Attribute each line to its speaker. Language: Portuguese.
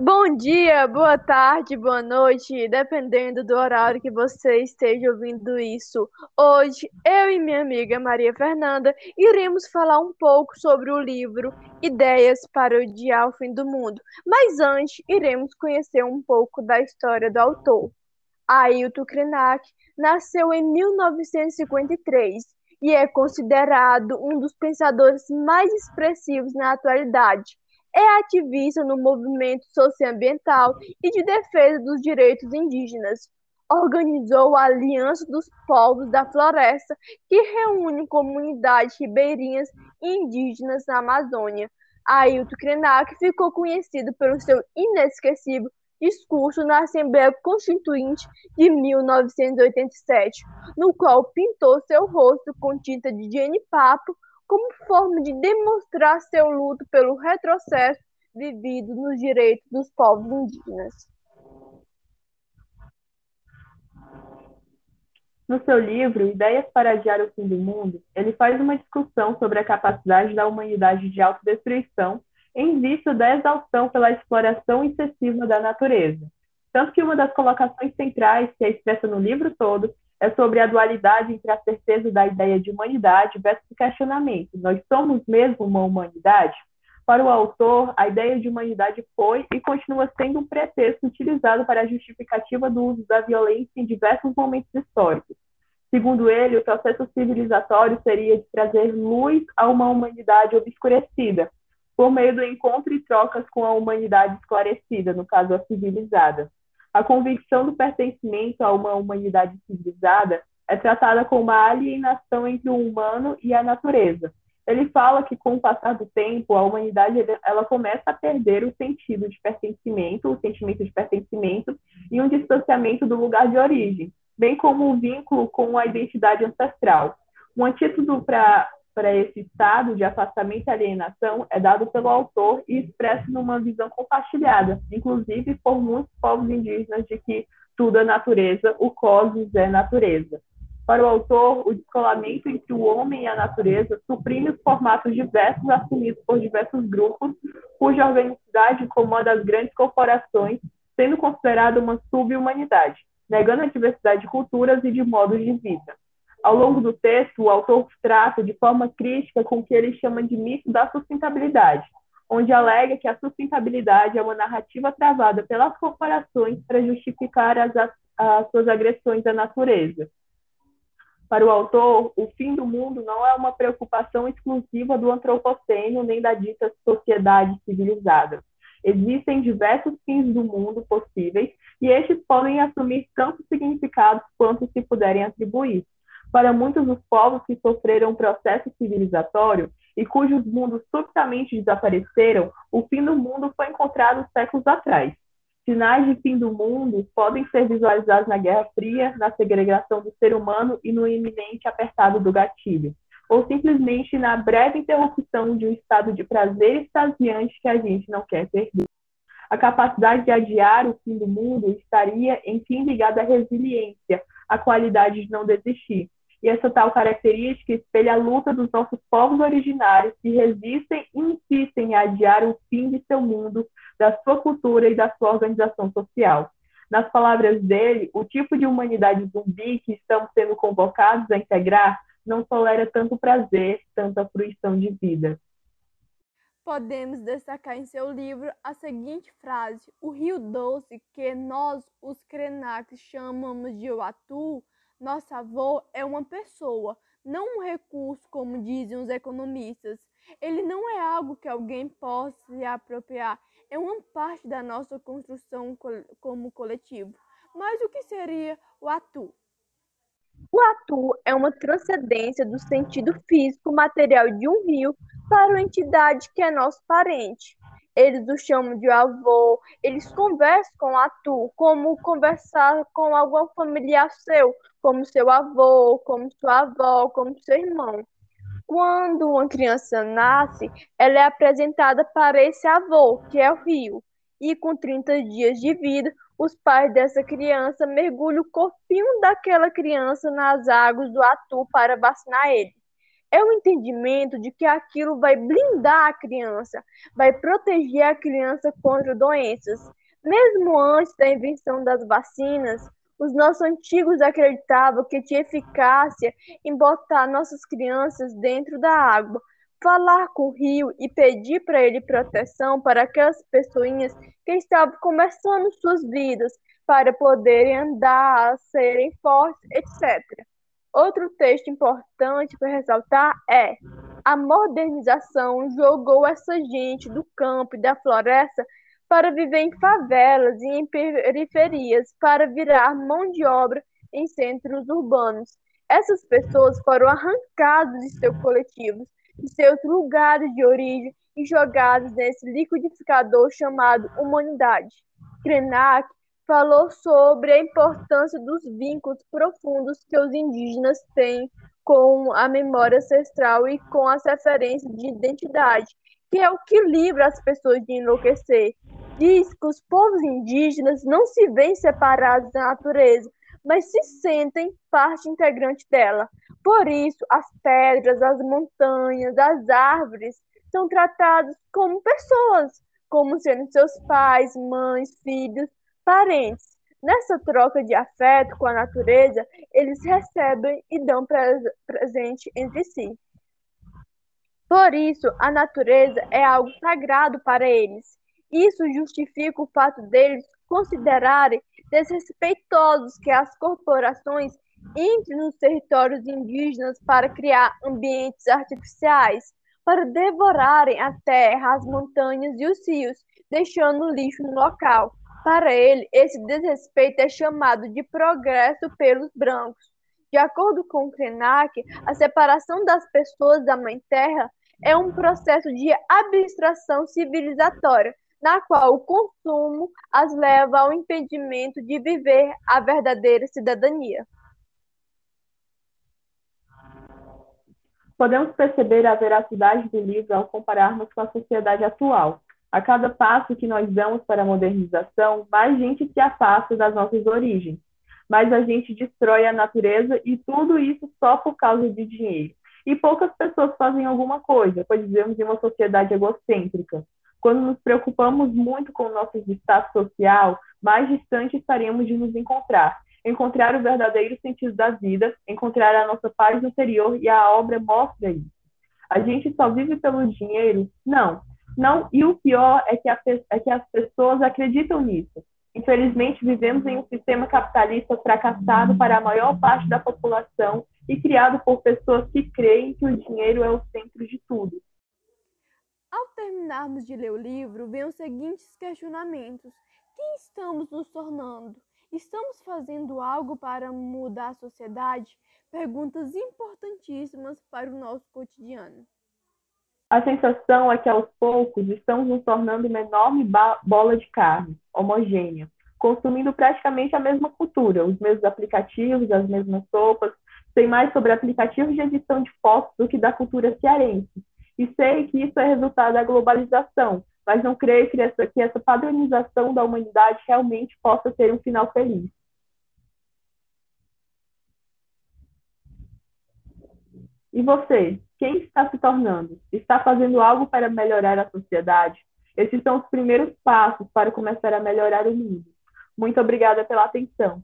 Speaker 1: Bom dia, boa tarde, boa noite, dependendo do horário que você esteja ouvindo isso. Hoje, eu e minha amiga Maria Fernanda iremos falar um pouco sobre o livro Ideias para o Fim do Mundo. Mas antes, iremos conhecer um pouco da história do autor. Ailton Krenak nasceu em 1953 e é considerado um dos pensadores mais expressivos na atualidade é ativista no movimento socioambiental e de defesa dos direitos indígenas. Organizou a Aliança dos Povos da Floresta, que reúne comunidades ribeirinhas e indígenas na Amazônia. Ailton Krenak ficou conhecido pelo seu inesquecível discurso na Assembleia Constituinte de 1987, no qual pintou seu rosto com tinta de genipapo como forma de demonstrar seu luto pelo retrocesso vivido nos direitos dos povos indígenas.
Speaker 2: No seu livro Ideias para Adiar o Fim do Mundo, ele faz uma discussão sobre a capacidade da humanidade de autodestruição em vista da exaustão pela exploração excessiva da natureza. Tanto que uma das colocações centrais que é expressa no livro todo é sobre a dualidade entre a certeza da ideia de humanidade versus o questionamento. Nós somos mesmo uma humanidade? Para o autor, a ideia de humanidade foi e continua sendo um pretexto utilizado para a justificativa do uso da violência em diversos momentos históricos. Segundo ele, o processo civilizatório seria de trazer luz a uma humanidade obscurecida, por meio do encontro e trocas com a humanidade esclarecida, no caso a civilizada. A convicção do pertencimento a uma humanidade civilizada é tratada como uma alienação entre o humano e a natureza. Ele fala que com o passar do tempo, a humanidade ela começa a perder o sentido de pertencimento, o sentimento de pertencimento e um distanciamento do lugar de origem, bem como o vínculo com a identidade ancestral. Um antídoto para para esse estado de afastamento e alienação é dado pelo autor e expresso numa visão compartilhada, inclusive por muitos povos indígenas, de que tudo é natureza, o cosmos é natureza. Para o autor, o descolamento entre o homem e a natureza suprime os formatos diversos assumidos por diversos grupos, cuja organicidade incomoda as grandes corporações, sendo considerada uma sub-humanidade, negando a diversidade de culturas e de modos de vida. Ao longo do texto, o autor trata de forma crítica com o que ele chama de mito da sustentabilidade, onde alega que a sustentabilidade é uma narrativa travada pelas corporações para justificar as, as suas agressões à natureza. Para o autor, o fim do mundo não é uma preocupação exclusiva do antropoceno nem da dita sociedade civilizada. Existem diversos fins do mundo possíveis e estes podem assumir tantos significados quanto se puderem atribuir. Para muitos dos povos que sofreram um processo civilizatório e cujos mundos subitamente desapareceram, o fim do mundo foi encontrado séculos atrás. Sinais de fim do mundo podem ser visualizados na Guerra Fria, na segregação do ser humano e no iminente apertado do gatilho, ou simplesmente na breve interrupção de um estado de prazer extasiante que a gente não quer perder. A capacidade de adiar o fim do mundo estaria, enfim, ligada à resiliência, à qualidade de não desistir, e essa tal característica espelha a luta dos nossos povos originários que resistem e insistem em adiar o fim de seu mundo, da sua cultura e da sua organização social. Nas palavras dele, o tipo de humanidade zumbi que estamos sendo convocados a integrar não tolera tanto prazer, tanta fruição de vida.
Speaker 1: Podemos destacar em seu livro a seguinte frase: O rio doce que nós, os Krenaks, chamamos de Uatu, nosso avô é uma pessoa, não um recurso, como dizem os economistas. Ele não é algo que alguém possa se apropriar, é uma parte da nossa construção como coletivo. Mas o que seria o atu? O atu é uma transcendência do sentido físico material de um rio para uma entidade que é nosso parente eles o chamam de avô, eles conversam com a tu, como conversar com algum familiar seu, como seu avô, como sua avó, como seu irmão. Quando uma criança nasce, ela é apresentada para esse avô, que é o rio, e com 30 dias de vida, os pais dessa criança mergulham o corpinho daquela criança nas águas do atu para vacinar ele. é o entendimento de que aquilo vai blindar a criança, vai proteger a criança contra doenças. Mesmo antes da invenção das vacinas, os nossos antigos acreditavam que tinha eficácia em botar nossas crianças dentro da água, falar com o rio e pedir para ele proteção para aquelas pessoinhas que estavam começando suas vidas, para poderem andar, serem fortes, etc. Outro texto importante para ressaltar é: a modernização jogou essa gente do campo e da floresta para viver em favelas e em periferias, para virar mão de obra em centros urbanos. Essas pessoas foram arrancadas de seus coletivos, de seus lugares de origem e jogadas nesse liquidificador chamado humanidade. Krenak falou sobre a importância dos vínculos profundos que os indígenas têm com a memória ancestral e com as referências de identidade, que é o que livra as pessoas de enlouquecer, diz que os povos indígenas não se veem separados da natureza, mas se sentem parte integrante dela. Por isso, as pedras, as montanhas, as árvores são tratados como pessoas, como sendo seus pais, mães, filhos, parentes. Nessa troca de afeto com a natureza, eles recebem e dão presente entre si. Por isso, a natureza é algo sagrado para eles. Isso justifica o fato deles considerarem desrespeitosos que as corporações entrem nos territórios indígenas para criar ambientes artificiais, para devorarem a terra, as montanhas e os rios, deixando lixo no local. Para ele, esse desrespeito é chamado de progresso pelos brancos. De acordo com Krenak, a separação das pessoas da Mãe Terra é um processo de abstração civilizatória, na qual o consumo as leva ao impedimento de viver a verdadeira cidadania.
Speaker 2: Podemos perceber a veracidade do livro ao compararmos com a sociedade atual. A cada passo que nós damos para a modernização, mais gente se afasta das nossas origens, mais a gente destrói a natureza e tudo isso só por causa de dinheiro. E poucas pessoas fazem alguma coisa, pois vivemos em uma sociedade egocêntrica. Quando nos preocupamos muito com o nosso status social, mais distante estaremos de nos encontrar. Encontrar o verdadeiro sentido da vida, encontrar a nossa paz interior e a obra mostra isso. A gente só vive pelo dinheiro? Não. Não, e o pior é que, a, é que as pessoas acreditam nisso. Infelizmente, vivemos em um sistema capitalista fracassado para a maior parte da população e criado por pessoas que creem que o dinheiro é o centro de tudo.
Speaker 1: Ao terminarmos de ler o livro, vêm os seguintes questionamentos: quem estamos nos tornando? Estamos fazendo algo para mudar a sociedade? Perguntas importantíssimas para o nosso cotidiano.
Speaker 2: A sensação é que aos poucos estamos nos tornando uma enorme bola de carne, homogênea, consumindo praticamente a mesma cultura, os mesmos aplicativos, as mesmas sopas. Sei mais sobre aplicativos de edição de fotos do que da cultura cearense e sei que isso é resultado da globalização, mas não creio que essa, que essa padronização da humanidade realmente possa ter um final feliz. E você, quem está se tornando? Está fazendo algo para melhorar a sociedade? Esses são os primeiros passos para começar a melhorar o mundo. Muito obrigada pela atenção.